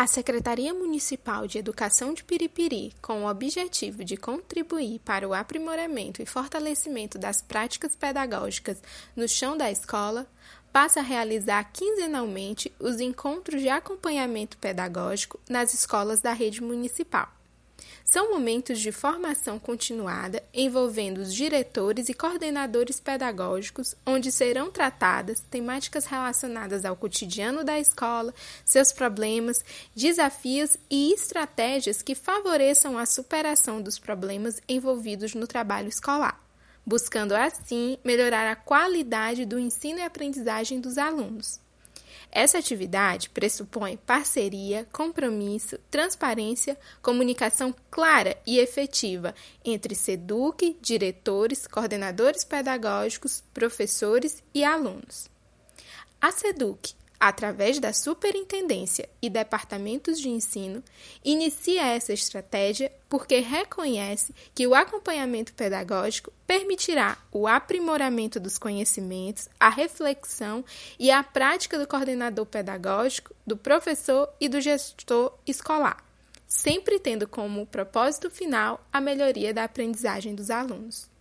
A Secretaria Municipal de Educação de Piripiri, com o objetivo de contribuir para o aprimoramento e fortalecimento das práticas pedagógicas no chão da escola, passa a realizar quinzenalmente os encontros de acompanhamento pedagógico nas escolas da rede municipal. São momentos de formação continuada envolvendo os diretores e coordenadores pedagógicos, onde serão tratadas temáticas relacionadas ao cotidiano da escola, seus problemas, desafios e estratégias que favoreçam a superação dos problemas envolvidos no trabalho escolar, buscando assim melhorar a qualidade do ensino e aprendizagem dos alunos. Essa atividade pressupõe parceria, compromisso, transparência, comunicação clara e efetiva entre SEDUC, diretores, coordenadores pedagógicos, professores e alunos. A SEDUC através da Superintendência e Departamentos de Ensino, inicia essa estratégia porque reconhece que o acompanhamento pedagógico permitirá o aprimoramento dos conhecimentos, a reflexão e a prática do coordenador pedagógico, do professor e do gestor escolar, sempre tendo como propósito final a melhoria da aprendizagem dos alunos.